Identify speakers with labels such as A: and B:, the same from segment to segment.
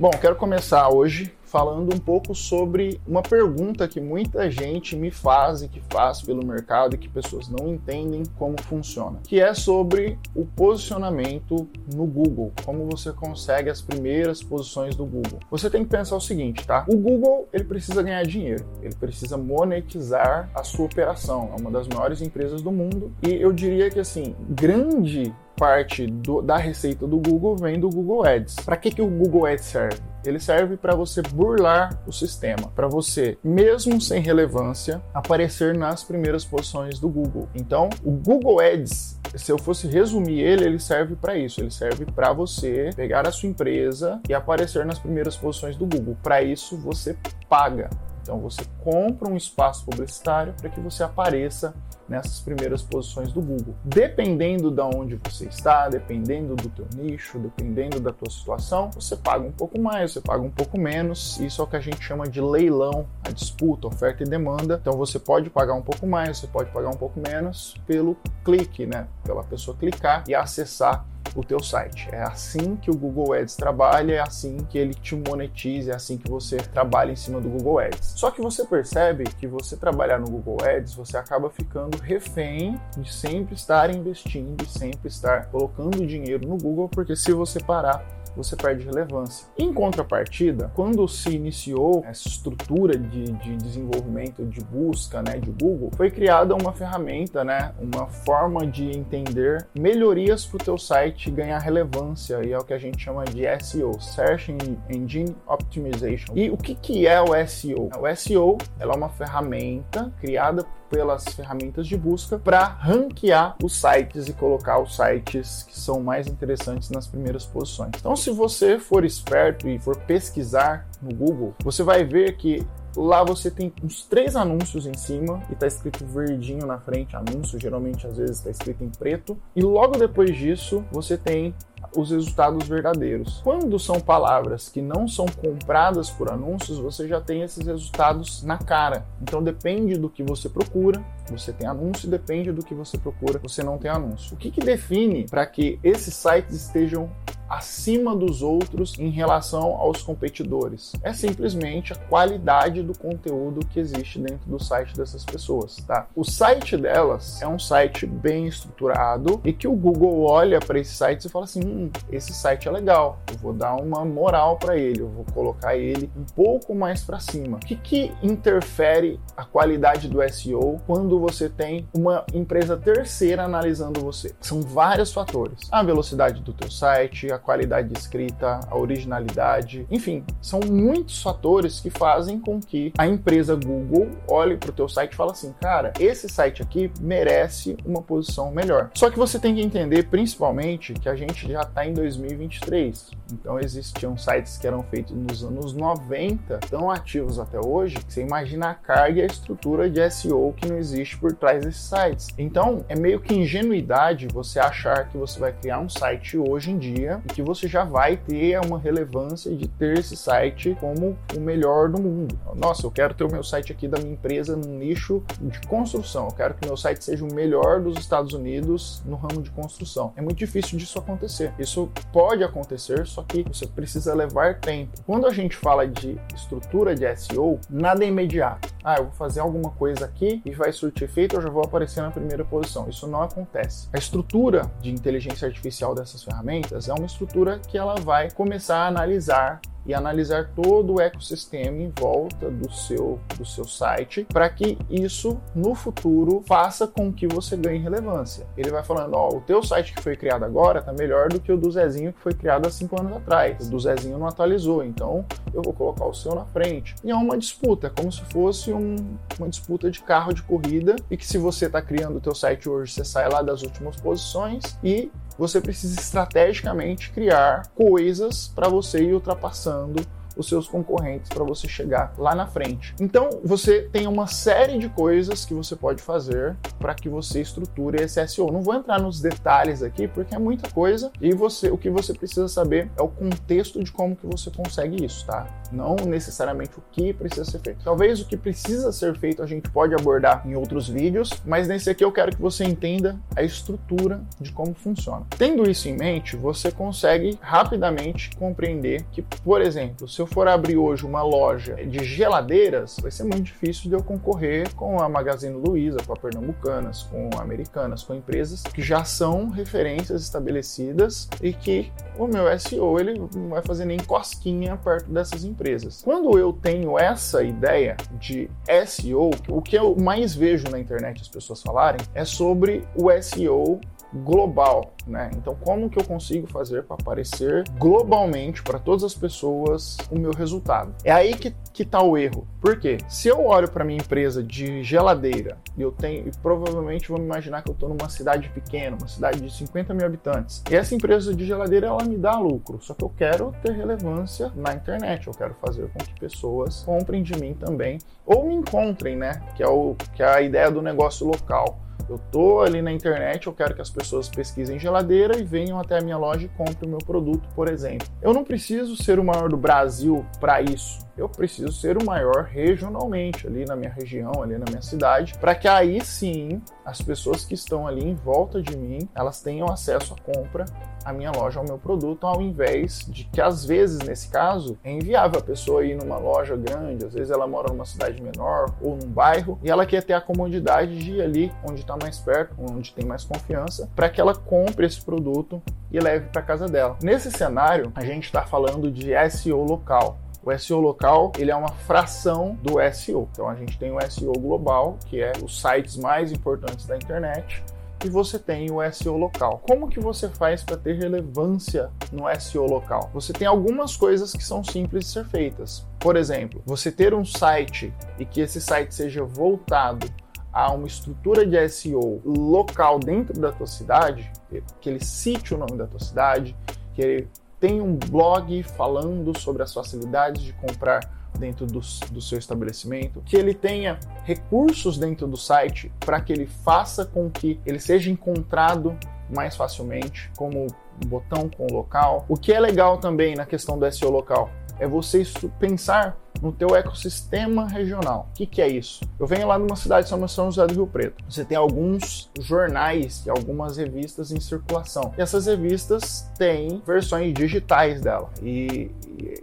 A: Bom, quero começar hoje falando um pouco sobre uma pergunta que muita gente me faz e que faz pelo mercado e que pessoas não entendem como funciona, que é sobre o posicionamento no Google, como você consegue as primeiras posições do Google. Você tem que pensar o seguinte, tá? O Google, ele precisa ganhar dinheiro, ele precisa monetizar a sua operação, é uma das maiores empresas do mundo e eu diria que assim, grande parte do, da receita do Google vem do Google Ads. Para que, que o Google Ads serve? Ele serve para você burlar o sistema, para você, mesmo sem relevância, aparecer nas primeiras posições do Google. Então, o Google Ads, se eu fosse resumir ele, ele serve para isso. Ele serve para você pegar a sua empresa e aparecer nas primeiras posições do Google. Para isso, você paga. Então, você compra um espaço publicitário para que você apareça nessas primeiras posições do Google. Dependendo de onde você está, dependendo do teu nicho, dependendo da tua situação, você paga um pouco mais, você paga um pouco menos. Isso é o que a gente chama de leilão, a disputa, oferta e demanda. Então você pode pagar um pouco mais, você pode pagar um pouco menos pelo clique, né? Pela pessoa clicar e acessar o teu site. É assim que o Google Ads trabalha, é assim que ele te monetiza, é assim que você trabalha em cima do Google Ads. Só que você percebe que você trabalhar no Google Ads, você acaba ficando refém de sempre estar investindo, sempre estar colocando dinheiro no Google, porque se você parar você perde relevância. Em contrapartida, quando se iniciou essa estrutura de, de desenvolvimento de busca né, de Google, foi criada uma ferramenta, né, uma forma de entender melhorias para o teu site ganhar relevância, e é o que a gente chama de SEO, Search Engine Optimization. E o que, que é o SEO? O SEO é uma ferramenta criada pelas ferramentas de busca para ranquear os sites e colocar os sites que são mais interessantes nas primeiras posições. Então, se você for esperto e for pesquisar no Google, você vai ver que Lá você tem uns três anúncios em cima e tá escrito verdinho na frente, anúncio, geralmente às vezes está escrito em preto. E logo depois disso, você tem os resultados verdadeiros. Quando são palavras que não são compradas por anúncios, você já tem esses resultados na cara. Então depende do que você procura, você tem anúncio, depende do que você procura, você não tem anúncio. O que, que define para que esses sites estejam acima dos outros em relação aos competidores. É simplesmente a qualidade do conteúdo que existe dentro do site dessas pessoas, tá? O site delas é um site bem estruturado e que o Google olha para esse site e fala assim: hum, esse site é legal, eu vou dar uma moral para ele, eu vou colocar ele um pouco mais para cima. O que, que interfere a qualidade do SEO quando você tem uma empresa terceira analisando você? São vários fatores: a velocidade do teu site, a a qualidade de escrita, a originalidade, enfim, são muitos fatores que fazem com que a empresa Google olhe para o teu site e fale assim, cara, esse site aqui merece uma posição melhor. Só que você tem que entender, principalmente, que a gente já está em 2023. Então existiam sites que eram feitos nos anos 90, tão ativos até hoje, que você imagina a carga e a estrutura de SEO que não existe por trás desses sites. Então é meio que ingenuidade você achar que você vai criar um site hoje em dia que você já vai ter uma relevância de ter esse site como o melhor do mundo. Nossa, eu quero ter o meu site aqui da minha empresa no nicho de construção. Eu quero que meu site seja o melhor dos Estados Unidos no ramo de construção. É muito difícil disso acontecer. Isso pode acontecer, só que você precisa levar tempo. Quando a gente fala de estrutura de SEO, nada é imediato. Ah, eu vou fazer alguma coisa aqui e vai surtir efeito, eu já vou aparecer na primeira posição. Isso não acontece. A estrutura de inteligência artificial dessas ferramentas é uma estrutura que ela vai começar a analisar e analisar todo o ecossistema em volta do seu, do seu site para que isso no futuro faça com que você ganhe relevância. Ele vai falando, ó, o teu site que foi criado agora tá melhor do que o do Zezinho que foi criado há cinco anos atrás. O do Zezinho não atualizou, então eu vou colocar o seu na frente. E é uma disputa, é como se fosse um, uma disputa de carro de corrida e que se você está criando o teu site hoje, você sai lá das últimas posições e você precisa estrategicamente criar coisas para você ir ultrapassando os seus concorrentes para você chegar lá na frente. Então, você tem uma série de coisas que você pode fazer para que você estruture esse SEO. Não vou entrar nos detalhes aqui porque é muita coisa e você, o que você precisa saber é o contexto de como que você consegue isso, tá? Não necessariamente o que precisa ser feito. Talvez o que precisa ser feito a gente pode abordar em outros vídeos, mas nesse aqui eu quero que você entenda a estrutura de como funciona. Tendo isso em mente, você consegue rapidamente compreender que, por exemplo, se eu for abrir hoje uma loja de geladeiras, vai ser muito difícil de eu concorrer com a Magazine Luiza, com a Pernambucanas, com a Americanas, com empresas que já são referências estabelecidas e que o meu SEO ele não vai fazer nem cosquinha perto dessas empresas. Quando eu tenho essa ideia de SEO, o que eu mais vejo na internet as pessoas falarem é sobre o SEO global, né? Então, como que eu consigo fazer para aparecer globalmente para todas as pessoas o meu resultado? É aí que, que tá o erro. Por quê? Se eu olho para minha empresa de geladeira e eu tenho, e provavelmente vamos imaginar que eu estou numa cidade pequena, uma cidade de 50 mil habitantes, e essa empresa de geladeira ela me dá lucro, só que eu quero ter relevância na internet, eu quero fazer com que pessoas comprem de mim também ou me encontrem, né? Que é, o, que é a ideia do negócio local. Eu tô ali na internet, eu quero que as pessoas pesquisem geladeira e venham até a minha loja e comprem o meu produto, por exemplo. Eu não preciso ser o maior do Brasil para isso. Eu preciso ser o maior regionalmente, ali na minha região, ali na minha cidade, para que aí sim as pessoas que estão ali em volta de mim, elas tenham acesso à compra a minha loja ao meu produto, ao invés de que às vezes, nesse caso, é inviável a pessoa ir numa loja grande, às vezes ela mora numa cidade menor ou num bairro e ela quer ter a comodidade de ir ali onde está mais perto, onde tem mais confiança, para que ela compre esse produto e leve para casa dela. Nesse cenário, a gente está falando de SEO local. O SEO local ele é uma fração do SEO. Então a gente tem o SEO global, que é os sites mais importantes da internet, e você tem o SEO local. Como que você faz para ter relevância no SEO local? Você tem algumas coisas que são simples de ser feitas. Por exemplo, você ter um site e que esse site seja voltado a uma estrutura de SEO local dentro da tua cidade, que ele cite o nome da tua cidade, que ele tenha um blog falando sobre as facilidades de comprar dentro do, do seu estabelecimento, que ele tenha recursos dentro do site para que ele faça com que ele seja encontrado mais facilmente, como botão com local. O que é legal também na questão do SEO local é você pensar no teu ecossistema regional. O que, que, é isso? Eu venho lá de uma cidade chamada São José do Rio Preto. Você tem alguns jornais e algumas revistas em circulação. E essas revistas têm versões digitais dela. E,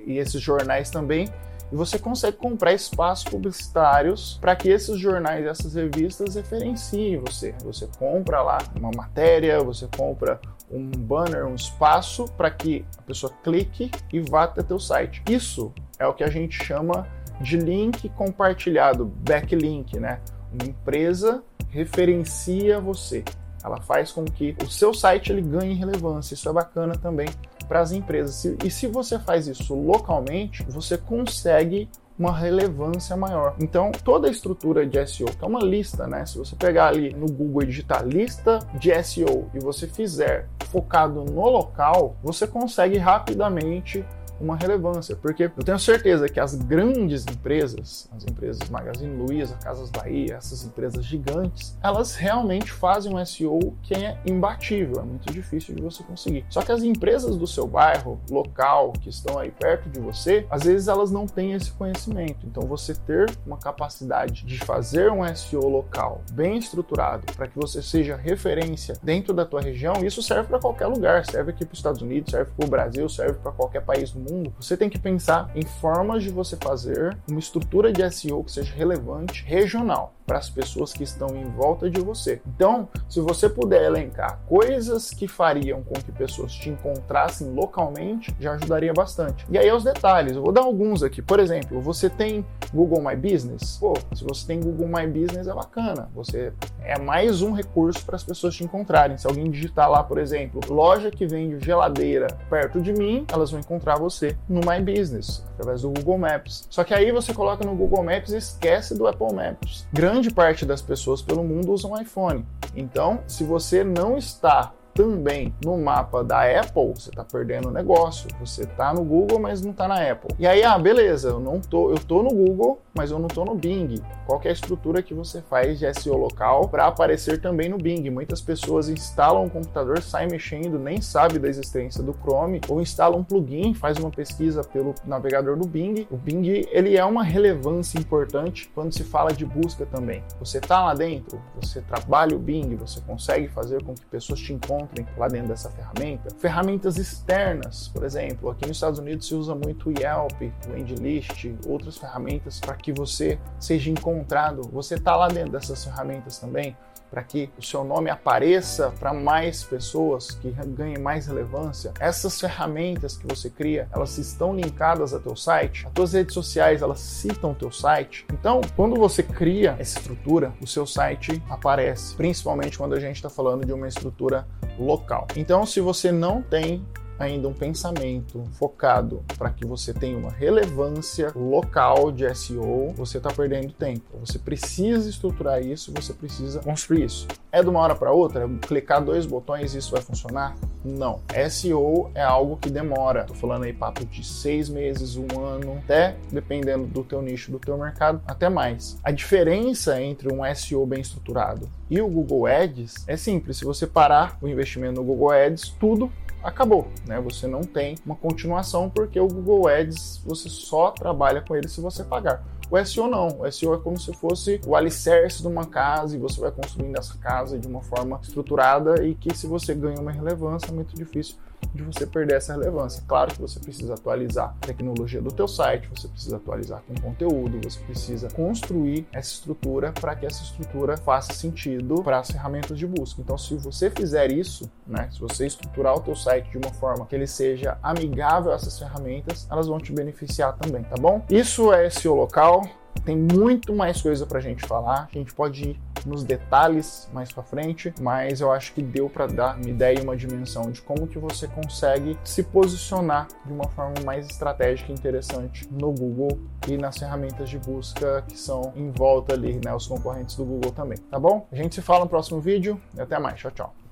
A: e, esses jornais também e você consegue comprar espaços publicitários para que esses jornais e essas revistas referenciem você. Você compra lá uma matéria, você compra um banner, um espaço para que a pessoa clique e vá até teu site. Isso é o que a gente chama de link compartilhado, backlink, né? Uma empresa referencia você. Ela faz com que o seu site ele ganhe relevância. Isso é bacana também para as empresas. E se você faz isso localmente, você consegue uma relevância maior. Então, toda a estrutura de SEO, que é uma lista, né? Se você pegar ali no Google e digitar lista de SEO e você fizer focado no local, você consegue rapidamente uma relevância, porque eu tenho certeza que as grandes empresas, as empresas Magazine Luiza, Casas Bahia, essas empresas gigantes, elas realmente fazem um SEO que é imbatível, é muito difícil de você conseguir. Só que as empresas do seu bairro, local, que estão aí perto de você, às vezes elas não têm esse conhecimento. Então você ter uma capacidade de fazer um SEO local bem estruturado para que você seja referência dentro da tua região, isso serve para qualquer lugar, serve aqui para os Estados Unidos, serve para o Brasil, serve para qualquer país do mundo, você tem que pensar em formas de você fazer uma estrutura de SEO que seja relevante regional para as pessoas que estão em volta de você. Então, se você puder elencar coisas que fariam com que pessoas te encontrassem localmente, já ajudaria bastante. E aí os detalhes, eu vou dar alguns aqui. Por exemplo, você tem Google My Business? Pô, se você tem Google My Business é bacana. Você é mais um recurso para as pessoas te encontrarem. Se alguém digitar lá, por exemplo, loja que vende geladeira perto de mim, elas vão encontrar você no My Business, através do Google Maps. Só que aí você coloca no Google Maps e esquece do Apple Maps. Grande parte das pessoas pelo mundo usam iPhone. Então, se você não está também no mapa da Apple, você está perdendo o negócio. Você está no Google, mas não está na Apple. E aí, ah, beleza, eu não tô, eu tô no Google, mas eu não tô no Bing. Qual é a estrutura que você faz de SEO local para aparecer também no Bing? Muitas pessoas instalam um computador, saem mexendo, nem sabe da existência do Chrome, ou instalam um plugin, faz uma pesquisa pelo navegador do Bing. O Bing, ele é uma relevância importante quando se fala de busca também. Você está lá dentro, você trabalha o Bing, você consegue fazer com que pessoas te encontrem lá dentro dessa ferramenta. Ferramentas externas, por exemplo, aqui nos Estados Unidos se usa muito o Yelp, o Endlist, outras ferramentas para que você seja encontrado. Você está lá dentro dessas ferramentas também para que o seu nome apareça para mais pessoas, que ganhem mais relevância. Essas ferramentas que você cria, elas estão linkadas a teu site. As tuas redes sociais, elas citam o teu site. Então, quando você cria essa estrutura, o seu site aparece, principalmente quando a gente está falando de uma estrutura local. Então, se você não tem ainda um pensamento focado para que você tenha uma relevância local de SEO, você está perdendo tempo. Você precisa estruturar isso, você precisa construir isso. É de uma hora para outra? Clicar dois botões e isso vai funcionar? Não. SEO é algo que demora. Estou falando aí papo de seis meses, um ano, até dependendo do teu nicho, do teu mercado, até mais. A diferença entre um SEO bem estruturado e o Google Ads é simples. Se você parar o investimento no Google Ads, tudo acabou, né? Você não tem uma continuação porque o Google Ads você só trabalha com ele se você pagar. O SEO não. O SEO é como se fosse o alicerce de uma casa e você vai construindo essa casa de uma forma estruturada e que se você ganha uma relevância é muito difícil de você perder essa relevância. Claro que você precisa atualizar a tecnologia do teu site, você precisa atualizar com conteúdo, você precisa construir essa estrutura para que essa estrutura faça sentido para as ferramentas de busca. Então, se você fizer isso, né, se você estruturar o teu site de uma forma que ele seja amigável a essas ferramentas, elas vão te beneficiar também, tá bom? Isso é SEO local. Tem muito mais coisa para gente falar. A gente pode ir nos detalhes mais para frente, mas eu acho que deu para dar uma ideia e uma dimensão de como que você consegue se posicionar de uma forma mais estratégica e interessante no Google e nas ferramentas de busca que são em volta ali, né, os concorrentes do Google também, tá bom? A gente se fala no próximo vídeo e até mais. Tchau, tchau.